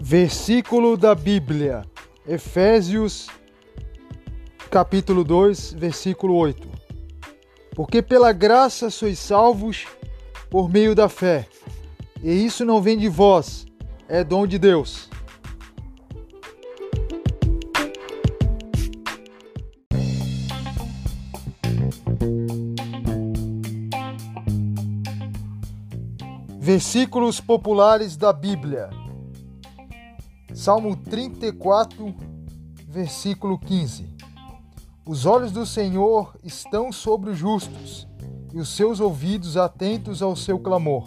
Versículo da Bíblia, Efésios, capítulo 2, versículo 8. Porque pela graça sois salvos por meio da fé, e isso não vem de vós, é dom de Deus. Versículos populares da Bíblia. Salmo 34, versículo 15. Os olhos do Senhor estão sobre os justos, e os seus ouvidos atentos ao seu clamor.